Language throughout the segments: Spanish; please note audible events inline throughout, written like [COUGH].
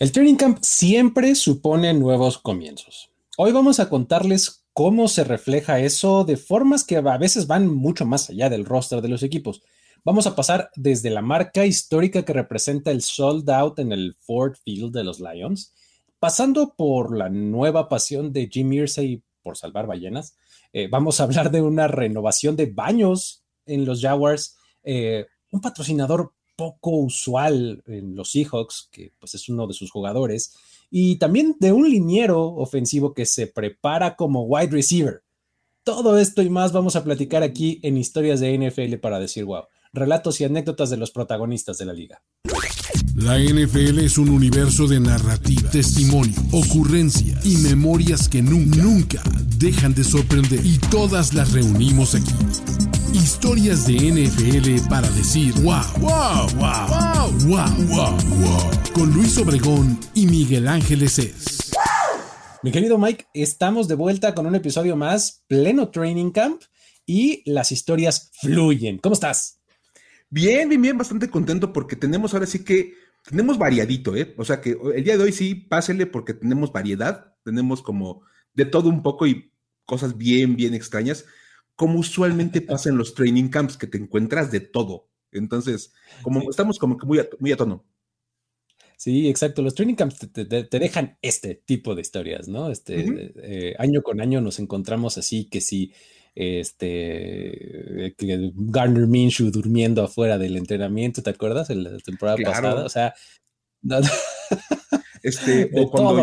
El training camp siempre supone nuevos comienzos. Hoy vamos a contarles cómo se refleja eso de formas que a veces van mucho más allá del roster de los equipos. Vamos a pasar desde la marca histórica que representa el sold out en el Ford Field de los Lions, pasando por la nueva pasión de Jim Irsay por salvar ballenas. Eh, vamos a hablar de una renovación de baños en los Jaguars, eh, un patrocinador poco usual en los Seahawks, que pues es uno de sus jugadores, y también de un liniero ofensivo que se prepara como wide receiver. Todo esto y más vamos a platicar aquí en Historias de NFL para decir wow, relatos y anécdotas de los protagonistas de la liga. La NFL es un universo de narrativa, testimonio, ocurrencia y memorias que nunca, nunca dejan de sorprender y todas las reunimos aquí. Historias de NFL para decir wow, wow, wow, wow, wow, wow, wow. Con Luis Obregón y Miguel Ángeles es. Mi querido Mike, estamos de vuelta con un episodio más, pleno training camp y las historias fluyen. ¿Cómo estás? Bien, bien, bien, bastante contento porque tenemos ahora sí que, tenemos variadito, ¿eh? O sea que el día de hoy sí, pásele porque tenemos variedad, tenemos como de todo un poco y cosas bien, bien extrañas como usualmente pasa en los training camps, que te encuentras de todo. Entonces, como estamos como que muy a, muy a tono. Sí, exacto. Los training camps te, dejan este tipo de historias, ¿no? Este, eh, año con año nos encontramos así que si este Garner Minshew durmiendo afuera del entrenamiento, ¿te acuerdas? En la temporada pasada, o sea, este, [LAUGHS] o cuando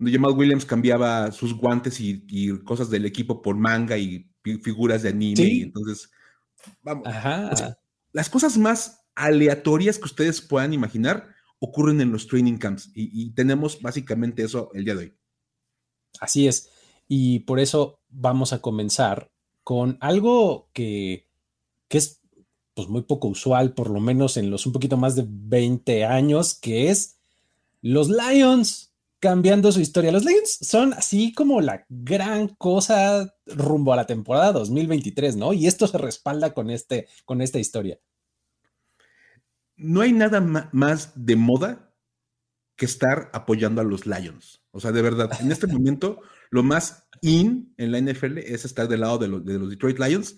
Jamal, Williams cambiaba sus guantes y, y, cosas del equipo por manga y figuras de anime. Y entonces, vamos. las cosas más aleatorias que ustedes puedan imaginar ocurren en los training camps y, tenemos básicamente eso el día de hoy. Así es. Y por eso vamos a comenzar con algo que, que es pues muy poco usual, por lo menos en los un poquito más de 20 años, que es los Lions cambiando su historia. Los Lions son así como la gran cosa rumbo a la temporada 2023, ¿no? Y esto se respalda con, este, con esta historia. No hay nada más de moda que estar apoyando a los Lions. O sea, de verdad, en este [LAUGHS] momento lo más in en la NFL es estar del lado de, los, Detroit Lions.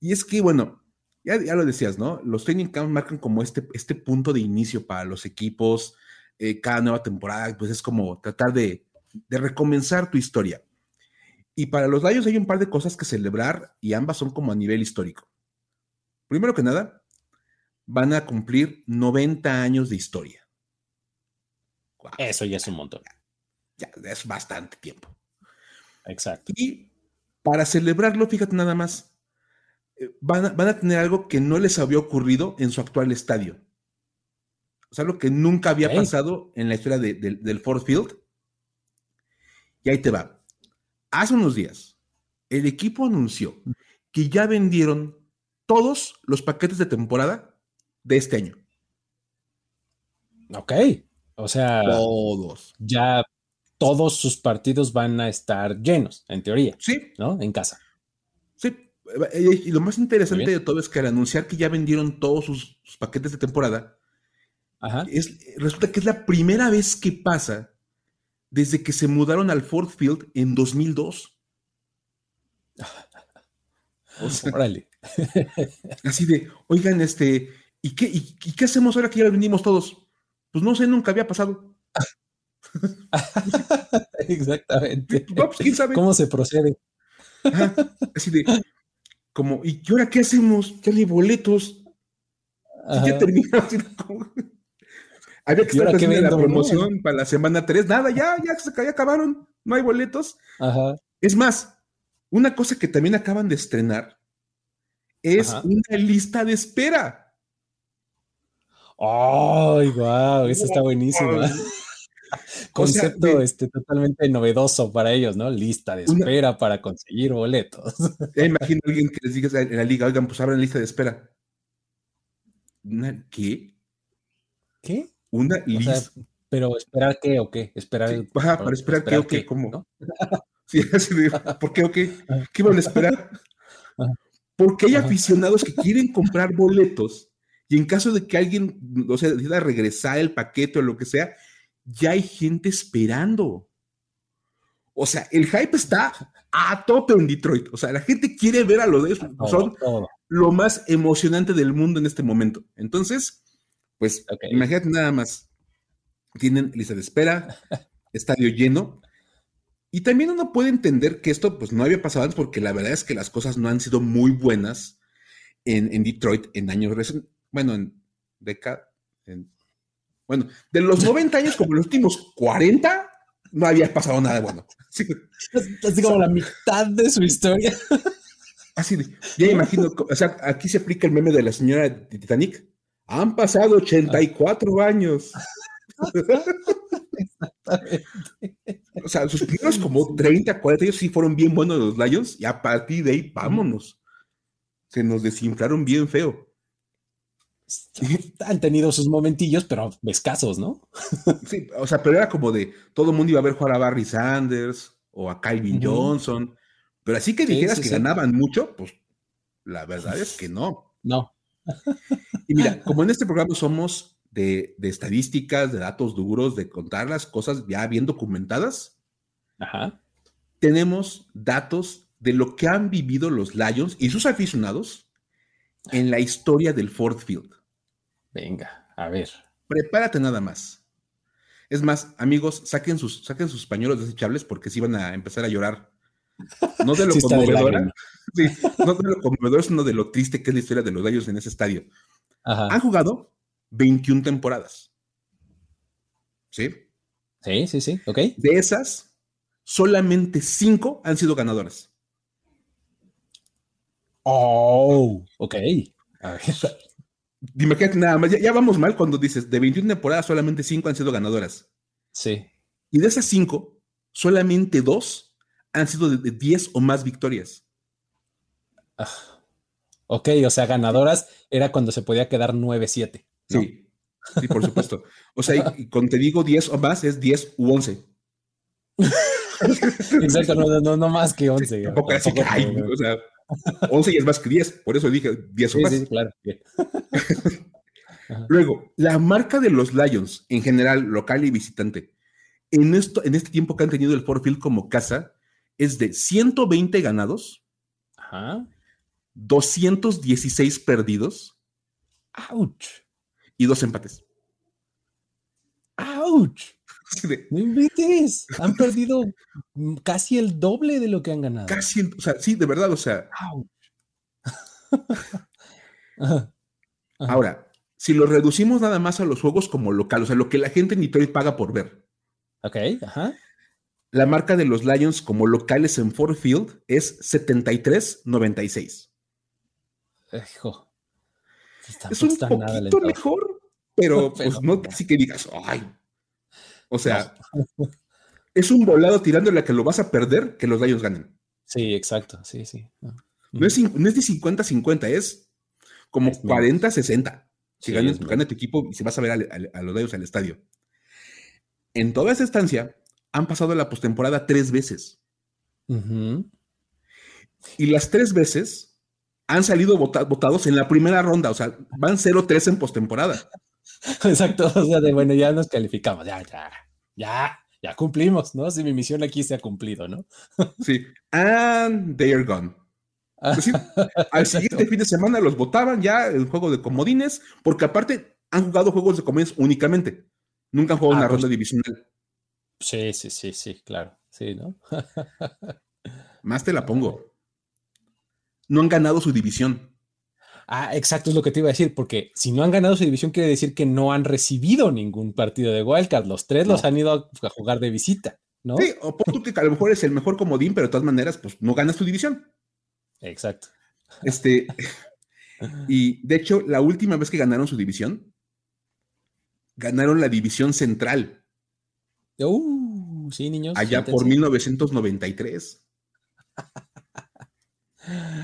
Y es que, bueno, ya, lo decías, ¿no? Los training camps marcan como este, este punto de inicio para los equipos, eh, cada nueva temporada, pues es como tratar de, recomenzar tu historia. Y para los Lions hay un par de cosas que celebrar y ambas son como a nivel histórico. Primero que nada, van a cumplir 90 años de historia. Eso ya es un montón. Ya, es bastante tiempo. Exacto. Y para celebrarlo, fíjate nada más, eh, van a, van a tener algo que no les había ocurrido en su actual estadio. O sea, algo que nunca había pasado en la historia del Ford Field. Y ahí te va. Hace unos días, el equipo anunció que ya vendieron todos los paquetes de temporada de este año. Ok. O sea, todos. Ya todos sus partidos van a estar llenos, en teoría. Sí. ¿No? En casa. Sí. Y lo más interesante de todo es que al anunciar que ya vendieron todos sus paquetes de temporada, es, resulta que es la primera vez que pasa desde que se mudaron al Ford Field en 2002. [LAUGHS] Órale. [LAUGHS] así de, oigan, este, ¿y qué, y, qué hacemos ahora que ya venimos todos? Pues no sé, nunca había pasado. [LAUGHS] Exactamente. Pues, ¿quién sabe? ¿Cómo se procede? así de, como, ¿y ahora qué hacemos? Ya hay boletos. ya terminamos. Había que estar haciendo la promoción para la semana 3. Nada, ya, ya se acabaron. No hay boletos. Es más, una cosa que también acaban de estrenar es una lista de espera. ¡Ay, guau! Eso está buenísimo. [LAUGHS] Concepto este, totalmente novedoso para ellos, ¿no? Lista de espera para conseguir boletos. [LAUGHS] imagino a alguien que les diga en la liga, oigan, pues abran lista de espera. ¿Qué? ¿Qué? Una lista. pero esperar qué o qué, esperar. para esperar, qué o qué, ¿cómo? [LAUGHS] Sí, [LAUGHS] ¿por qué o qué? [LAUGHS] ¿Qué van a esperar? Porque hay aficionados que quieren comprar boletos y en caso de que alguien, o sea, decida regresar el paquete o lo que sea, ya hay gente esperando. O sea, el hype está a tope en Detroit. O sea, la gente quiere ver a los de Son lo más emocionante del mundo en este momento. Entonces, pues imagínate nada más. Tienen lista de espera, [LAUGHS] estadio lleno. Y también uno puede entender que esto pues no había pasado antes porque la verdad es que las cosas no han sido muy buenas en, Detroit en años recientes. Bueno, en décadas. Bueno, de los 90 años como los últimos 40, no había pasado nada bueno. [LAUGHS] Así, como la mitad de su historia. Así ya imagino, o sea, aquí se aplica el meme de la señora de Titanic. Han pasado 84 años. o sea, sus primeros como 30, 40 años sí fueron bien buenos los Lions y a partir de ahí, vámonos. Se nos desinflaron bien feo. Han tenido sus momentillos, pero escasos, ¿no? sí, o sea, pero era como de todo el mundo iba a ver jugar a Barry Sanders o a Calvin Johnson. Pero así que dijeras que ganaban mucho, pues la verdad es que no. No. Y mira, como en este programa somos de, estadísticas, de datos duros, de contar las cosas ya bien documentadas, tenemos datos de lo que han vivido los Lions y sus aficionados en la historia del Ford Field. Venga, a ver. Prepárate nada más. Es más, amigos, saquen sus, saquen sus pañuelos desechables porque si van a empezar a llorar. No de lo sí, no de lo conmovedor, sino de lo triste que es la historia de los gallos en ese estadio. Han jugado 21 temporadas. ¿Sí? Sí, sí, sí, ok. De esas, solamente 5 han sido ganadoras. Oh, ok. A ver. [LAUGHS] Imagínate nada más, ya, vamos mal cuando dices, de 21 temporadas solamente 5 han sido ganadoras. Sí. Y de esas 5, solamente 2 han sido de 10 o más victorias. Ah, ok, o sea, ganadoras era cuando se podía quedar 9-7. Sí, sí, por supuesto. O sea, y, cuando te digo 10 o más es 10 u 11. [LAUGHS] Exacto, no, no, más que 11. tampoco así que hay, o sea, 11 y es más que 10, por eso dije 10 o más. Sí, claro. [LAUGHS] Luego, la marca de los Lions, en general, local y visitante, en, esto, en este tiempo que han tenido el Ford Field como casa, es de 120 ganados, Ajá. 216 perdidos. ¡Auch! Y dos empates. ¡Auch! No invites. Han perdido casi el doble de lo que han ganado. Casi, o sea, sí, de verdad, o sea. [LAUGHS] Ahora, si lo reducimos nada más a los juegos como local, o sea, lo que la gente en Detroit paga por ver. Ok, ajá. La marca de los Lions como locales en Ford Field es 73-96. Hijo. Es un poquito mejor, [LAUGHS] pero, pues no así que digas, ay, o sea, [LAUGHS] es un volado tirándole a que lo vas a perder que los Lions ganen. Sí, exacto, sí, sí. No, es, de 50-50, es como 40-60. Si gana, tu equipo y si vas a ver a, los Lions al estadio. En toda esa estancia han pasado la postemporada tres veces. Y las tres veces han salido votados en la primera ronda, o sea, van 0-3 en postemporada. [LAUGHS] Exacto, o sea, de bueno, ya nos calificamos, ya, ya, ya, ya cumplimos, ¿no? Si mi misión aquí se ha cumplido, ¿no? [LAUGHS] sí, and they are gone. [LAUGHS] Al siguiente fin de semana los votaban ya el juego de comodines, porque aparte han jugado juegos de comodines únicamente. Nunca han jugado una ah, pues ronda divisional. Sí, sí, sí, sí, claro. Sí, ¿no? [LAUGHS] Más te la pongo. No han ganado su división. Ah, exacto, es lo que te iba a decir, porque si no han ganado su división, quiere decir que no han recibido ningún partido de Wildcard. Los tres los han ido a jugar de visita, ¿no? Sí, o por tú que a lo mejor es el mejor comodín, pero de todas maneras, pues no ganas tu división. Exacto. Este, y de hecho, la última vez que ganaron su división, ganaron la división central. Uh, sí, niños. Allá por 1993.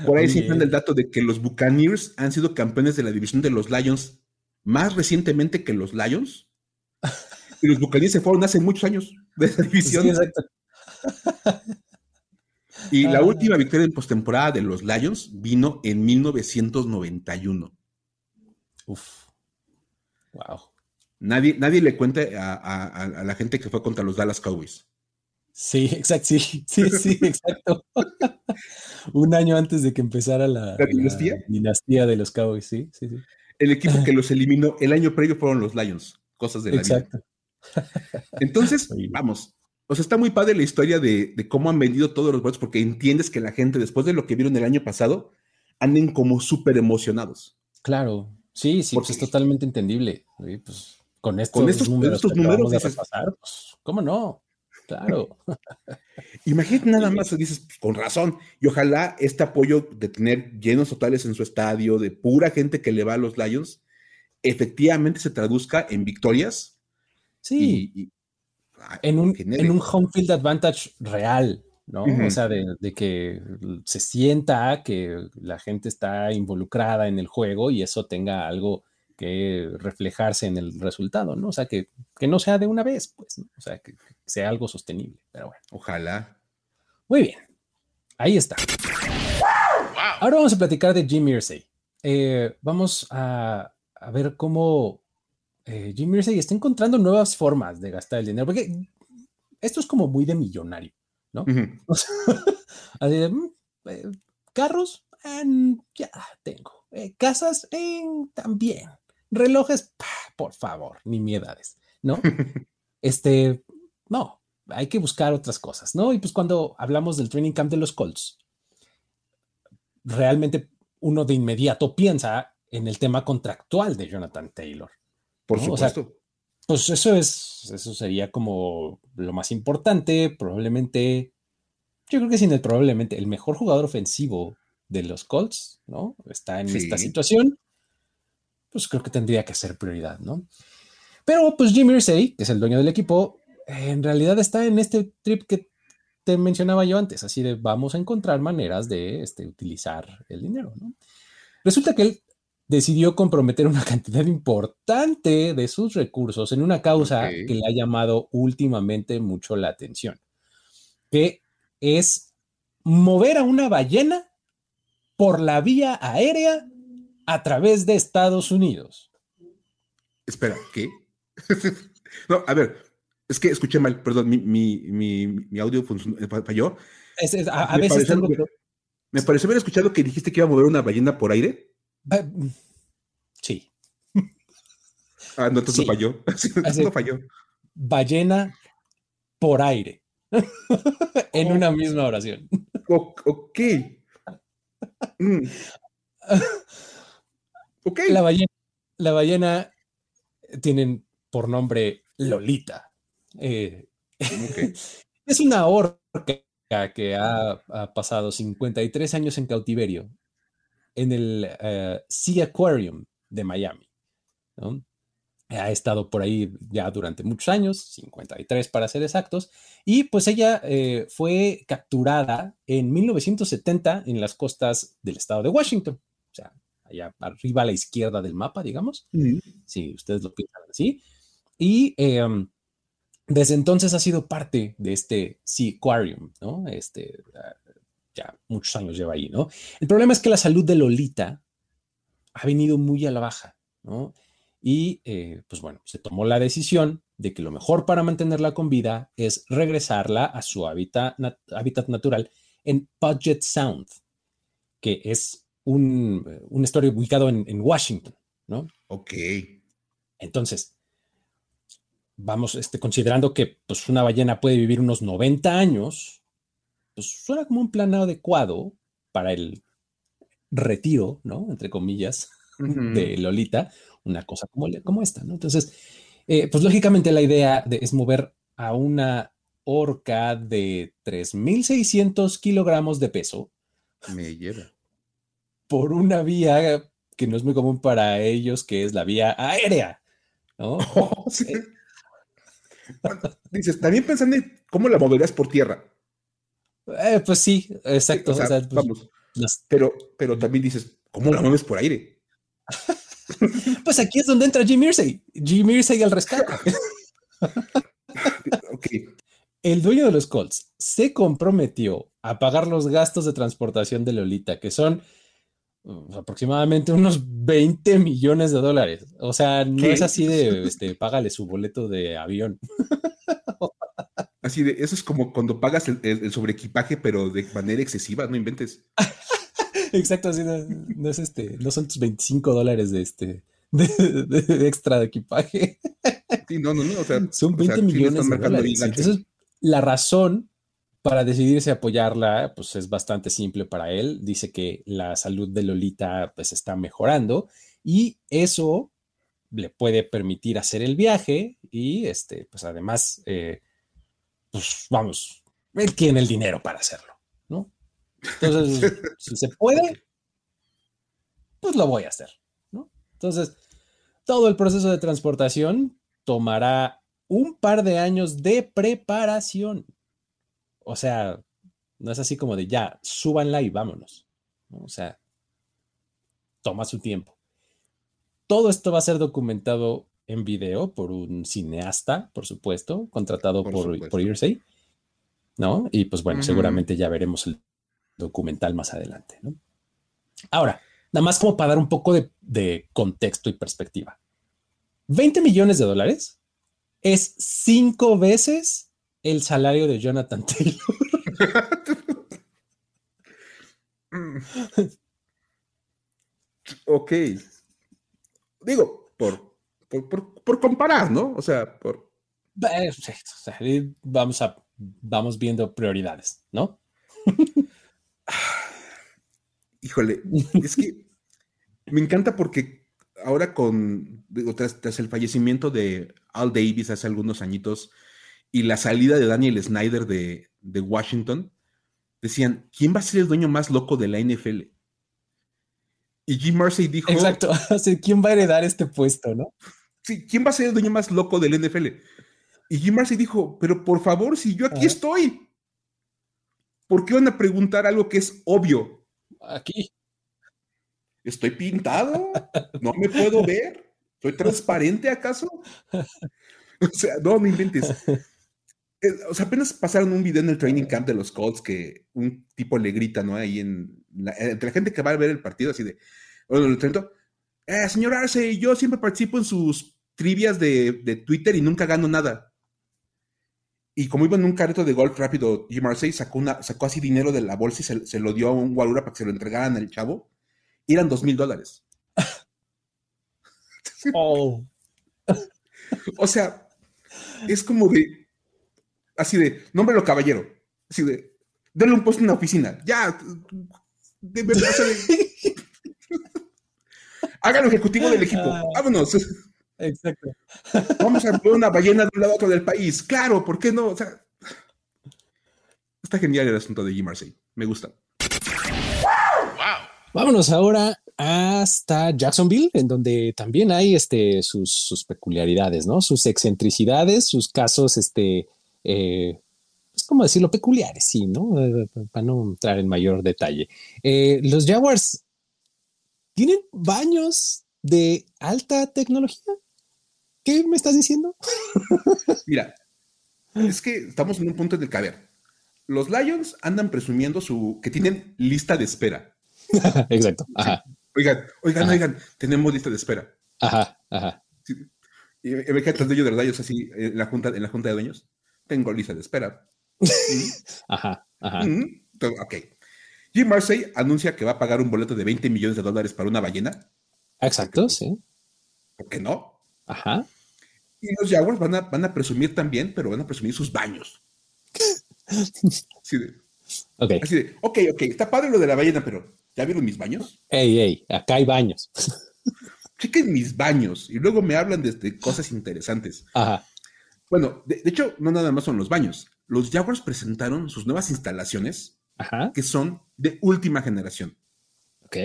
Por ahí siempre el dato de que los Buccaneers han sido campeones de la división de los Lions más recientemente que los Lions. Y los Buccaneers se fueron hace muchos años de esa división. Y la ah. última victoria en postemporada de los Lions vino en 1991. Uf. Wow. Nadie, nadie le cuente a, la gente que fue contra los Dallas Cowboys. Sí, [LAUGHS] exacto, sí, sí, sí, exacto. [LAUGHS] Un año antes de que empezara la, dinastía? de los Cowboys, sí, sí, sí. El equipo que [LAUGHS] los eliminó el año previo fueron los Lions, cosas de la exacto. Entonces, vamos. O sea, está muy padre la historia de, cómo han vendido todos los boletos, porque entiendes que la gente, después de lo que vieron el año pasado, anden como súper emocionados. Claro, sí, sí, pues es totalmente entendible. Pues, con estos, números, estos números pues, ¿cómo no? Claro. [LAUGHS] Imagínate nada más, dices, pues, con razón, y ojalá este apoyo de tener llenos totales en su estadio, de pura gente que le va a los Lions, efectivamente se traduzca en victorias. Sí. en, un, en un home field advantage real, ¿no? O sea, de, de, que se sienta que la gente está involucrada en el juego y eso tenga algo que reflejarse en el resultado, ¿no? O sea, que, no sea de una vez, pues, o sea, que, sea algo sostenible, pero bueno. Ojalá. Muy bien, ahí está. Ahora vamos a platicar de Jim Irsay. Eh, vamos a, ver cómo eh, Jim Irsay está encontrando nuevas formas de gastar el dinero, porque esto es como muy de millonario, ¿no? [LAUGHS] así de, mm, eh, carros, ya tengo. casas, también relojes, por favor, ni miedades, ¿no? [LAUGHS] este, no, hay que buscar otras cosas, ¿no? Y pues cuando hablamos del training camp de los Colts, realmente uno de inmediato piensa en el tema contractual de Jonathan Taylor. Por supuesto. pues eso es, eso sería como lo más importante, probablemente, yo creo que sin el probablemente el mejor jugador ofensivo de los Colts, ¿no? Está en esta situación pues creo que tendría que ser prioridad, ¿no? Pero pues Jimmy Irsay, que es el dueño del equipo, en realidad está en este trip que te mencionaba yo antes, así de vamos a encontrar maneras de este, utilizar el dinero, ¿no? Resulta que él decidió comprometer una [LAUGHS] cantidad importante de sus recursos en una causa que le ha llamado últimamente mucho la atención, que es mover a una ballena por la vía aérea a través de Estados Unidos. Espera, ¿qué? [LAUGHS] no, a ver, es que escuché mal, perdón, mi, audio eh, falló. a, me veces Me pareció haber escuchado que dijiste que iba a mover una ballena por aire. sí. [LAUGHS] Ah, no, entonces no falló. [LAUGHS] no falló. Ballena por aire. en una misma oración. ok. Mm. La ballena, la ballena tienen por nombre Lolita. Eh, [LAUGHS] es una orca que ha, pasado 53 años en cautiverio en el eh, Sea Aquarium de Miami. Ha estado por ahí ya durante muchos años, 53 para ser exactos, y pues ella eh, fue capturada en 1970 en las costas del estado de Washington allá arriba a la izquierda del mapa, digamos, si ustedes lo piensan así. Y em, desde entonces ha sido parte de este Sea Aquarium, ¿no? Este, ah, ya muchos años lleva ahí, ¿no? El problema es que la salud de Lolita ha venido muy a la baja, ¿no? Y eh, pues bueno, se tomó la decisión de que lo mejor para mantenerla con vida es regresarla a su hábitat, hábitat natural en Puget Sound, que es un, un estuario ubicado en, Washington, ¿no? Ok. Entonces, vamos, este, considerando que pues, una ballena puede vivir unos 90 años, pues suena como un plan adecuado para el retiro, ¿no? Entre comillas, de Lolita, una cosa como, como esta, ¿no? Entonces, eh, pues lógicamente la idea es mover a una orca de 3.600 kilogramos de peso. Me lleva por una vía que no es muy común para ellos, que es la vía aérea, ¿no? [LAUGHS] Eh, dices, también pensando en cómo la moverías por tierra. Eh, pues sí, exacto. Pues, vamos. Pero, pero también dices, ¿cómo la mueves por aire? [LAUGHS] pues aquí es donde entra Jim Irsay. Jim Irsay al rescate. [LAUGHS] El dueño de los Colts se comprometió a pagar los gastos de transportación de Lolita, que son aproximadamente unos 20 millones de dólares. O sea, no es así de, este, págale su boleto de avión. [LAUGHS] Así de, eso es como cuando pagas el, el, sobreequipaje, pero de manera excesiva, no inventes. [LAUGHS] Exacto, así no, es este, no son tus 25 dólares de este de, extra de equipaje. Sí, no, no, no. O sea, son 20 millones de dólares. Entonces, la razón para decidirse apoyarla, pues es bastante simple para él. Dice que la salud de Lolita pues está mejorando y eso le puede permitir hacer el viaje y este, pues además, eh, pues vamos, él tiene el dinero para hacerlo, ¿no? Entonces, [LAUGHS] si se puede, pues lo voy a hacer, ¿no? Entonces, todo el proceso de transportación tomará un par de años de preparación. O sea, no es así como de ya, súbanla y vámonos. O sea, toma su tiempo. Todo esto va a ser documentado en video por un cineasta, por supuesto, contratado por, por, ¿no? Y pues bueno, seguramente ya veremos el documental más adelante, ¿no? Ahora, nada más como para dar un poco de, de contexto y perspectiva. 20 millones de dólares es cinco veces el salario de Jonathan Taylor. [LAUGHS] ok. Digo, por, por, comparar, ¿no? O sea, por. Vamos a vamos viendo prioridades, ¿no? [SIGHS] Híjole, es que me encanta porque ahora con, tras, el fallecimiento de Al Davis hace algunos añitos, y la salida de Daniel Snyder de, Washington, decían, ¿quién va a ser el dueño más loco de la NFL? Y Jim Marcy dijo... Exacto, [LAUGHS] ¿quién va a heredar este puesto, no? Sí, ¿quién va a ser el dueño más loco del NFL? Y Jim Marcy dijo, pero por favor, si yo aquí estoy, ¿por qué van a preguntar algo que es obvio? Aquí. ¿Estoy pintado? ¿No me puedo ver? ¿Soy transparente acaso? [LAUGHS] O sea, no me inventes. Eh, o sea, apenas pasaron un video en el training camp de los Colts que un tipo le grita, ¿no? Ahí en entre la gente que va a ver el partido, así de, bueno, eh, señor Arce, yo siempre participo en sus trivias de, Twitter y nunca gano nada. Y como iba en un carrito de golf rápido, Jim Arce sacó, una, sacó así dinero de la bolsa y se, lo dio a un guarura para que se lo entregaran al chavo. Y eran dos mil dólares. [LAUGHS] Oh. [LAUGHS] o sea, es como de, así de, nómbrelo caballero, así de, denle un puesto en la oficina, ya, de verdad, [LAUGHS] hágalo ejecutivo del equipo, ah. vámonos. Exacto. [LAUGHS] Vamos a ver una ballena de un lado a otro del país, claro, ¿por qué no? O sea, está genial el asunto de Jim Marseille, me gusta. Vámonos ahora hasta Jacksonville, en donde también hay este, sus, sus peculiaridades, ¿no? Sus excentricidades, sus casos este, eh, es como decirlo, peculiares, sí, ¿no? Eh, para no entrar en mayor detalle. Eh, los Jaguars tienen baños de alta tecnología. ¿Qué me estás diciendo? [LAUGHS] Mira, es que estamos en un punto en el que, a ver, los Lions andan presumiendo su que tienen lista de espera. [LAUGHS] Exacto. Oigan, oigan, oigan, tenemos lista de espera. Ajá, ajá. Y me queda el dueño de los Lions así en la junta, en la junta de dueños tengo lista de espera. [LAUGHS] ajá, ajá. ok. Jim Marseille anuncia que va a pagar un boleto de 20 millones de dólares para una ballena. Exacto, sí. ¿Por qué no? Ajá. Y los Jaguars van a, van a presumir también, pero van a presumir sus baños. [LAUGHS] Así de, ok. Así de, ok, ok, está padre lo de la ballena, pero ¿ya vieron mis baños? Ey, ey, acá hay baños. [LAUGHS] Chequen mis baños y luego me hablan de cosas interesantes. Ajá. Bueno, de, hecho, no nada más son los baños. Los Jaguars presentaron sus nuevas instalaciones que son de última generación. Ok.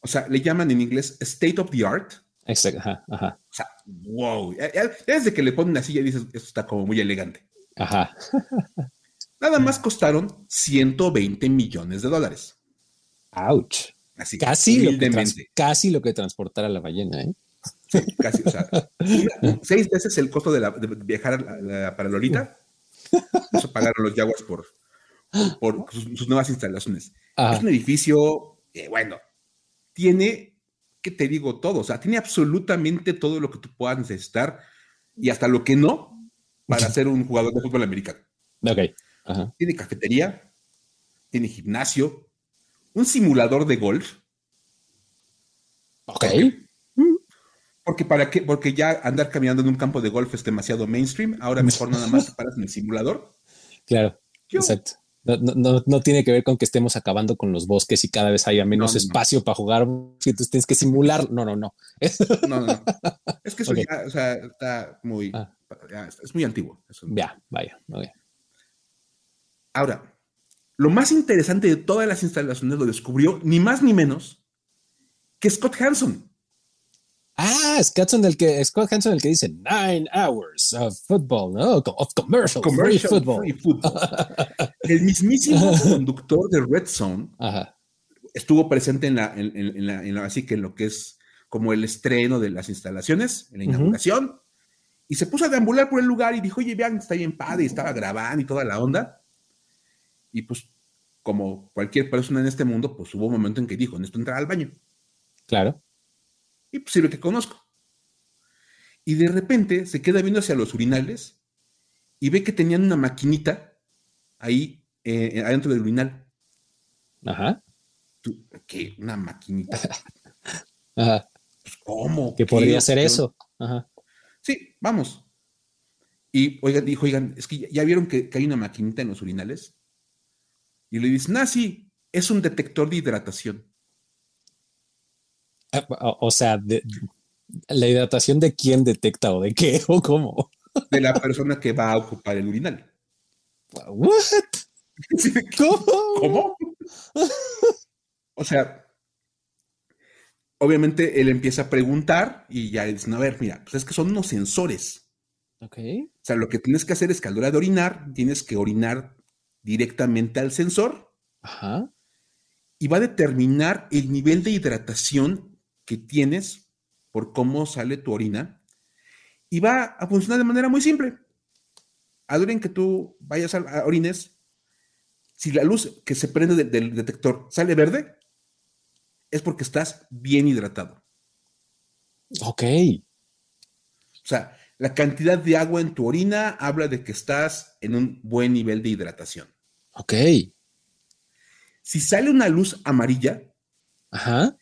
O sea, le llaman en inglés state of the art. Exacto. Ajá, ajá. O sea, wow. Desde que le ponen así ya dices, esto está como muy elegante. Ajá. [LAUGHS] Nada más costaron 120 millones de dólares. Ouch. Así, casi, lo que casi lo que transportara la ballena, ¿eh? Casi, o sea, seis veces el costo de, viajar para Lolita. [LAUGHS] Eso pagaron los Jaguars por, por, sus, nuevas instalaciones. Es un edificio, eh, bueno, tiene, ¿qué te digo? Todo, o sea, tiene absolutamente todo lo que tú puedas necesitar y hasta lo que no para [LAUGHS] ser un jugador de fútbol americano. Ok. Tiene cafetería, tiene gimnasio, un simulador de golf. Ok. Porque, para qué, porque ya andar caminando en un campo de golf es demasiado mainstream. Ahora mejor nada más te [LAUGHS] paras en el simulador. Claro, exacto. No, tiene que ver con que estemos acabando con los bosques y cada vez haya menos espacio para jugar. Si tú tienes que simular, no, no, no. [LAUGHS] No, no, Es que eso ya, o sea, está muy, ah. es muy antiguo. Ya, vaya, Ahora, lo más interesante de todas las instalaciones lo descubrió ni más ni menos que Scott Hanson. Ah, Scott Hanson el que, Scott Hanson el que dice nine hours of football, ¿no? Of commercial, commercial free football. [LAUGHS] el mismísimo conductor de Red Zone estuvo presente en la, en, la, así que en lo que es como el estreno de las instalaciones, en la inauguración, y se puso a deambular por el lugar y dijo, oye, vean, está bien padre, y estaba grabando y toda la onda. Y pues, como cualquier persona en este mundo, pues hubo un momento en que dijo, necesito entrar al baño. Claro y pues lo que conozco. Y de repente se queda viendo hacia los urinales y ve que tenían una maquinita ahí eh, adentro del urinal. Ajá. ¿Qué? ¿Una maquinita? [LAUGHS] Ajá. Pues, ¿Cómo? Que podría ser eso. Ajá. Sí, vamos. Y oigan, dijo, oigan, es que ya, vieron que, hay una maquinita en los urinales. Y le dicen, ah, sí, es un detector de hidratación. O sea, la hidratación de quién detecta o de qué [LAUGHS] o cómo. De la persona que va a ocupar el urinal. What? [LAUGHS] ¿Cómo? ¿Cómo? O sea, obviamente él empieza a preguntar y ya dicen, a ver, mira, pues es que son unos sensores. Ok. O sea, lo que tienes que hacer es que a la hora de orinar, tienes que orinar directamente al sensor. Ajá. Y va a determinar el nivel de hidratación que tienes por cómo sale tu orina y va a funcionar de manera muy simple. Adoren que tú vayas a, orines, si la luz que se prende del detector sale verde, es porque estás bien hidratado. Ok. O sea, la cantidad de agua en tu orina habla de que estás en un buen nivel de hidratación. Ok. Si sale una luz amarilla, Ajá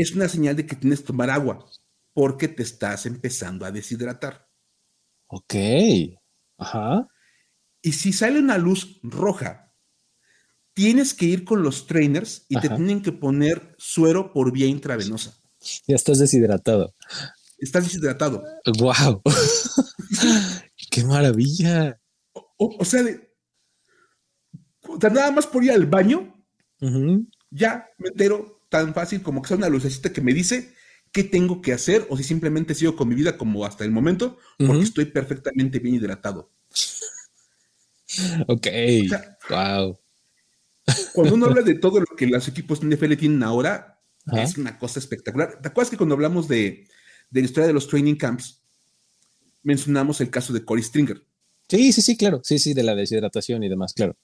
es una señal de que tienes que tomar agua porque te estás empezando a deshidratar. Ok. Ajá. Y si sale una luz roja, tienes que ir con los trainers y te tienen que poner suero por vía intravenosa. Ya estás deshidratado. Estás deshidratado. ¡Wow! [LAUGHS] ¡Qué maravilla! O, sea, nada más por ir al baño, ya me entero tan fácil como que sea una lucecita que me dice qué tengo que hacer o si simplemente sigo con mi vida como hasta el momento porque estoy perfectamente bien hidratado. Ok, wow. Cuando uno [LAUGHS] habla de todo lo que los equipos NFL tienen ahora, es una cosa espectacular. ¿Te acuerdas que cuando hablamos de, la historia de los training camps, mencionamos el caso de Corey Stringer? Sí, sí, sí, claro. Sí, sí, de la deshidratación y demás, claro.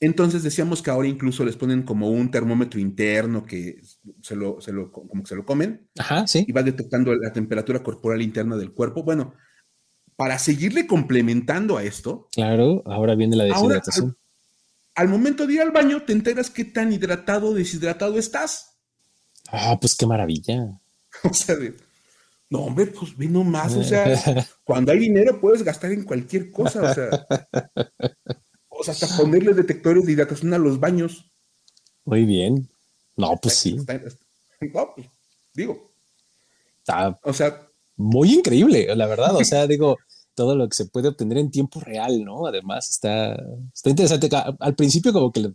Entonces decíamos que ahora incluso les ponen como un termómetro interno que se lo, se lo, como que se lo comen. Ajá, sí. Y va detectando la temperatura corporal interna del cuerpo. Bueno, para seguirle complementando a esto. Claro, ahora viene la deshidratación. al, momento de ir al baño, te enteras qué tan hidratado o deshidratado estás. Ah, pues qué maravilla. [LAUGHS] o sea, no, hombre, pues ve nomás. O sea, [LAUGHS] cuando hay dinero puedes gastar en cualquier cosa. O sea. [LAUGHS] O sea, hasta ponerle detectores de hidratación a los baños. Muy bien. No, pues sí. no, pues, digo. Está o sea. Muy increíble, la verdad. O [LAUGHS] sea, digo, todo lo que se puede obtener en tiempo real, ¿no? Además, está, está interesante. Al principio, como que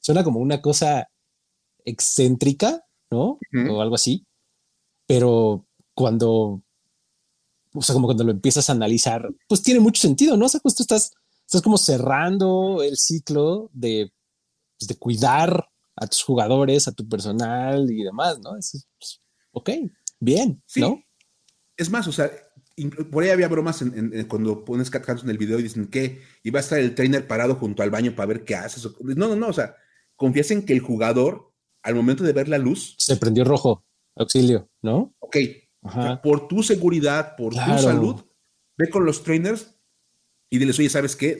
suena como una cosa excéntrica, ¿no? O algo así. Pero cuando, o sea, como cuando lo empiezas a analizar, pues tiene mucho sentido, ¿no? O sea, pues tú estás estás como cerrando el ciclo de, pues, de cuidar a tus jugadores, a tu personal y demás, ¿no? Es, pues, ok, bien, ¿no? Es más, o sea, por ahí había bromas cuando pones Cat en el video y dicen que iba a estar el trainer parado junto al baño para ver qué haces. No, no, no, o sea, confías en que el jugador al momento de ver la luz. Se prendió rojo, auxilio, ¿no? Ok. por tu seguridad, por tu salud, ve con los trainers y diles, oye, ¿sabes qué?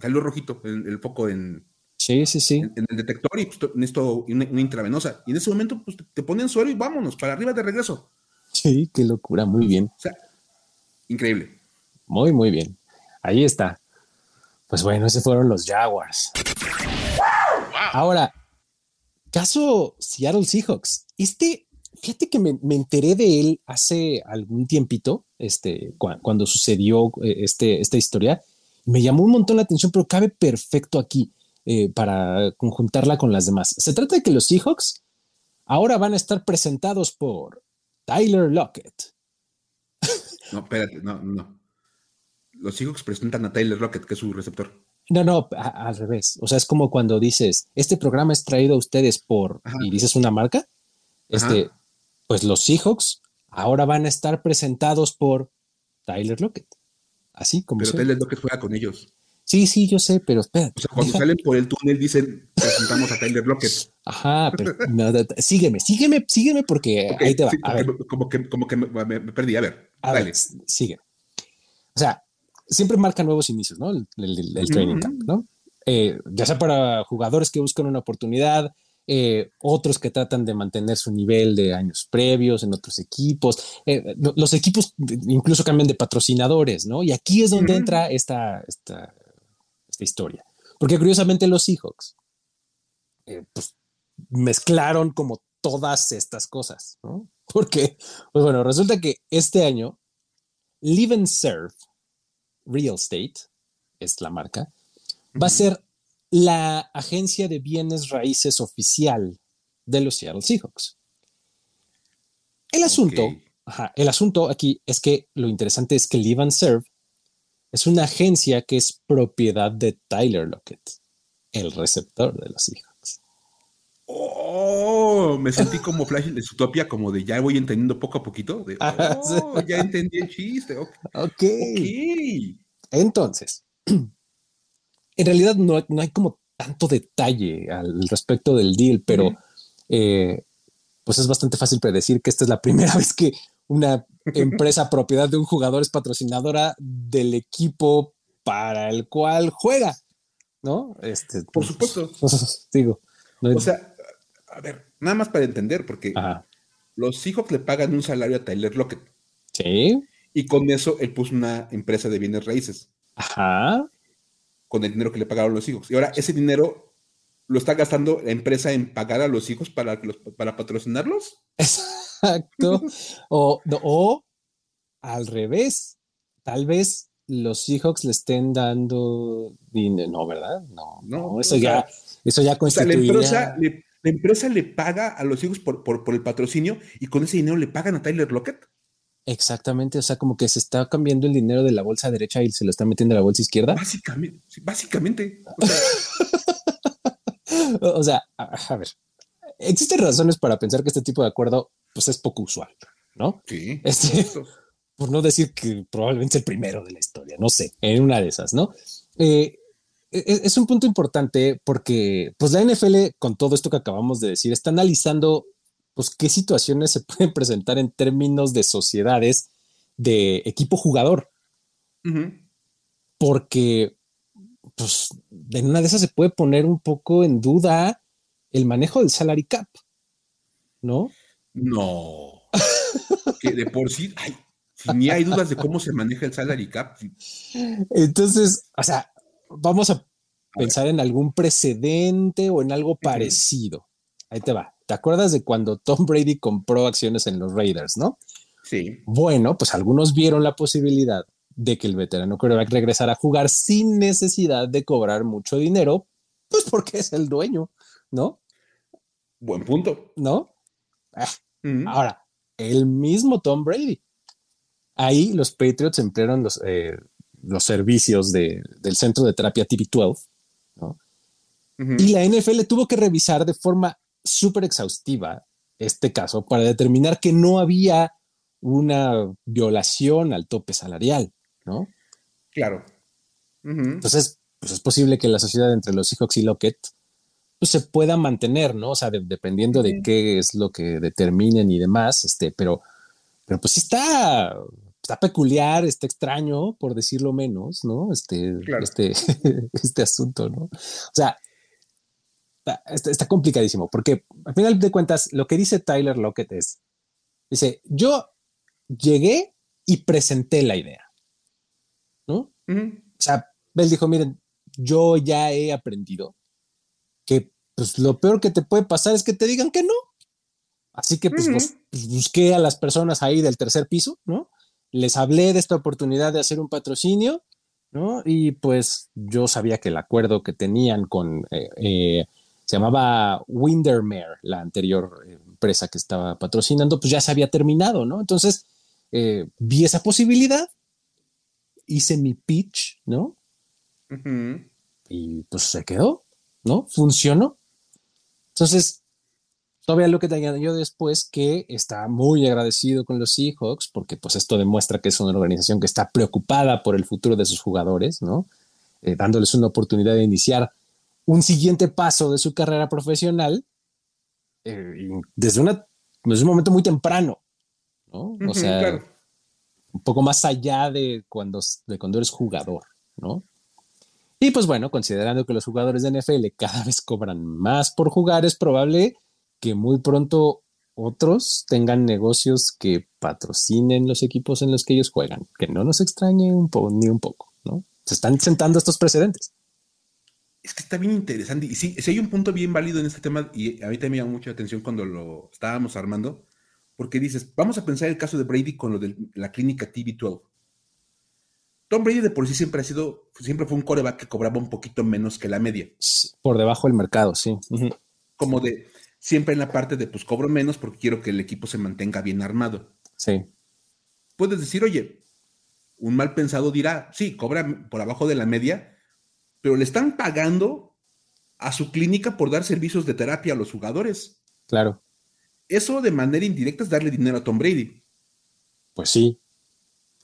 Salió rojito el, el foco en, Sí, sí, sí. En, el detector y pues, necesito una, intravenosa. Y en ese momento, pues te, ponen suero y vámonos, para arriba de regreso. Sí, qué locura, muy bien. O sea, increíble. Muy, muy bien. Ahí está. Pues bueno, esos fueron los Jaguars. Ahora, caso Seattle Seahawks. Este, fíjate que me, enteré de él hace algún tiempito, este, cuando sucedió eh, este, esta historia. Me llamó un montón la atención, pero cabe perfecto aquí. Eh, para conjuntarla con las demás. Se trata de que los Seahawks ahora van a estar presentados por Tyler Lockett. [LAUGHS] No, espérate, no, no. Los Seahawks presentan a Tyler Lockett, que es su receptor. No, no, al revés. O sea, es como cuando dices, este programa es traído a ustedes por, y dices una marca, este, pues los Seahawks ahora van a estar presentados por Tyler Lockett. Así como. Pero Tyler Lockett juega con ellos. Sí, sí, yo sé, pero espera. O sea, cuando salen por el túnel dicen, presentamos a Tyler Lockett. Ajá, pero sígueme, sígueme, sígueme porque ahí te va. Como que, como que me, perdí, a ver, dale. sigue. O sea, siempre marca nuevos inicios, ¿no? El, training camp, ¿no? Eh, ya sea para jugadores que buscan una oportunidad, eh, otros que tratan de mantener su nivel de años previos en otros equipos. Eh, los equipos incluso cambian de patrocinadores, ¿no? Y aquí es donde entra esta, esta esta historia. Porque curiosamente los Seahawks eh, pues, mezclaron como todas estas cosas, ¿no? [LAUGHS] Porque, pues bueno, resulta que este año Live and Serve Real Estate es la marca, va a ser la agencia de bienes raíces oficial de los Seattle Seahawks. El asunto, el asunto aquí es que lo interesante es que Live and Serve es una agencia que es propiedad de Tyler Lockett, el receptor de los Seahawks. Oh, me sentí como [LAUGHS] Flash de Zootopia, como de ya voy entendiendo poco a poquito. Ah, oh, [LAUGHS] ya entendí el chiste. Ok. Entonces, [CLEARS THROAT] en realidad no, hay como tanto detalle al respecto del deal, pero eh, pues es bastante fácil predecir que esta es la primera [LAUGHS] vez que una empresa propiedad de un jugador es patrocinadora del equipo para el cual juega, ¿no? Este, Por supuesto. [LAUGHS] digo. o sea, a ver, nada más para entender, porque los Seahawks le pagan un salario a Tyler Lockett. Sí. Y con eso él puso una empresa de bienes raíces. Ajá. Con el dinero que le pagaron los hijos. Y ahora ese dinero lo está gastando la empresa en pagar a los hijos para, para patrocinarlos. Exacto. o, o al revés, tal vez los Seahawks le estén dando dinero. No, ¿verdad? No, no, eso ya, eso ya constituiría... la, empresa le, la empresa le paga a los hijos por, por, por, el patrocinio y con ese dinero le pagan a Tyler Lockett. Exactamente, o sea, como que se está cambiando el dinero de la bolsa derecha y se lo está metiendo a la bolsa izquierda. Básicamente, básicamente. O sea, [LAUGHS] a, ver, existen razones para pensar que este tipo de acuerdo pues es poco usual, ¿no? Sí. [LAUGHS] Este, por no decir que probablemente es el primero de la historia, no sé, en una de esas, ¿no? Eh, e, e, es un punto importante porque pues la NFL con todo esto que acabamos de decir está analizando pues qué situaciones se [LAUGHS] pueden presentar en términos de sociedades de equipo jugador. Porque pues en una de esas se puede poner un poco en duda el manejo del salary cap, ¿no? No. [LAUGHS] que de por sí, ni hay dudas de cómo se maneja el salary cap. Entonces, o sea, vamos a pensar en algún precedente o en algo parecido. Ahí te va. ¿Te acuerdas de cuando Tom Brady compró acciones en los Raiders, no? Sí. Bueno, pues algunos vieron la posibilidad de que el veterano quarterback regresara a jugar sin necesidad de cobrar mucho dinero, pues porque es el dueño, ¿no? Buen punto. ¿No? Ah, ahora, el mismo Tom Brady. Ahí los Patriots emplearon los, eh, los servicios del centro de terapia TV12, ¿no? Y la NFL tuvo que revisar de forma súper exhaustiva este caso para determinar que no había una violación al tope salarial. ¿no? Claro. Entonces, pues es posible que la sociedad entre los Seahawks y Lockett pues, se pueda mantener, ¿no? O sea, dependiendo de qué es lo que determinen y demás, este, pero, pero pues sí está, está peculiar, está extraño, por decirlo menos, ¿no? Este, este, [LAUGHS] este asunto, ¿no? O sea, está, está, complicadísimo, porque al final de cuentas, lo que dice Tyler Lockett es, dice, yo llegué y presenté la idea, ¿no? O sea, él dijo, miren, yo ya he aprendido que pues lo peor que te puede pasar es que te digan que no. Así que pues, pues, busqué a las personas ahí del tercer piso, ¿no? Les hablé de esta oportunidad de hacer un patrocinio, ¿no? Y pues yo sabía que el acuerdo que tenían con, eh, eh, se llamaba Windermere, la anterior empresa que estaba patrocinando, pues ya se había terminado, ¿no? Entonces eh, vi esa posibilidad, hice mi pitch, ¿no? Y pues se quedó, ¿no? Funcionó. Entonces, todavía lo que te añadió después que está muy agradecido con los Seahawks, porque pues esto demuestra que es una organización que está preocupada por el futuro de sus jugadores, ¿no? Eh, dándoles una oportunidad de iniciar un siguiente paso de su carrera profesional eh, desde, una, desde un momento muy temprano, ¿no? O sea, un poco más allá de cuando, de cuando eres jugador, ¿no? Y pues bueno, considerando que los jugadores de NFL cada vez cobran más por jugar, es probable que muy pronto otros tengan negocios que patrocinen los equipos en los que ellos juegan, que no nos extrañe un poco ni un poco, ¿no? Se están sentando estos precedentes. Es que está bien interesante. Y sí, sí hay un punto bien válido en este tema, y a mí también me llamó mucha atención cuando lo estábamos armando, porque dices, vamos a pensar el caso de Brady con lo de la clínica TV12. Tom Brady de por sí siempre ha sido, siempre fue un coreback que cobraba un poquito menos que la media. Por debajo del mercado, sí. Como de, siempre en la parte de, pues cobro menos porque quiero que el equipo se mantenga bien armado. Sí. Puedes decir, oye, un mal pensado dirá, sí, cobra por abajo de la media, pero le están pagando a su clínica por dar servicios de terapia a los jugadores. Claro. Eso de manera indirecta es darle dinero a Tom Brady. Pues sí,